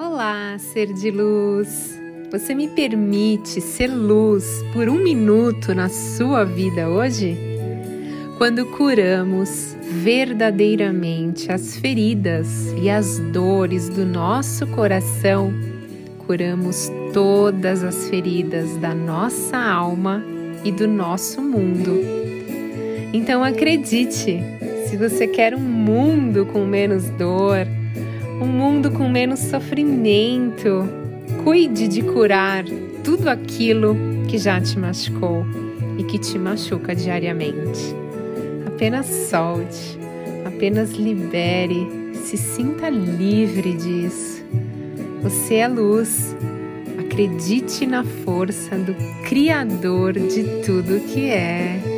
Olá, ser de luz! Você me permite ser luz por um minuto na sua vida hoje? Quando curamos verdadeiramente as feridas e as dores do nosso coração, curamos todas as feridas da nossa alma e do nosso mundo. Então acredite, se você quer um mundo com menos dor, um mundo com menos sofrimento. Cuide de curar tudo aquilo que já te machucou e que te machuca diariamente. Apenas solte, apenas libere, se sinta livre disso. Você é luz. Acredite na força do Criador de tudo que é.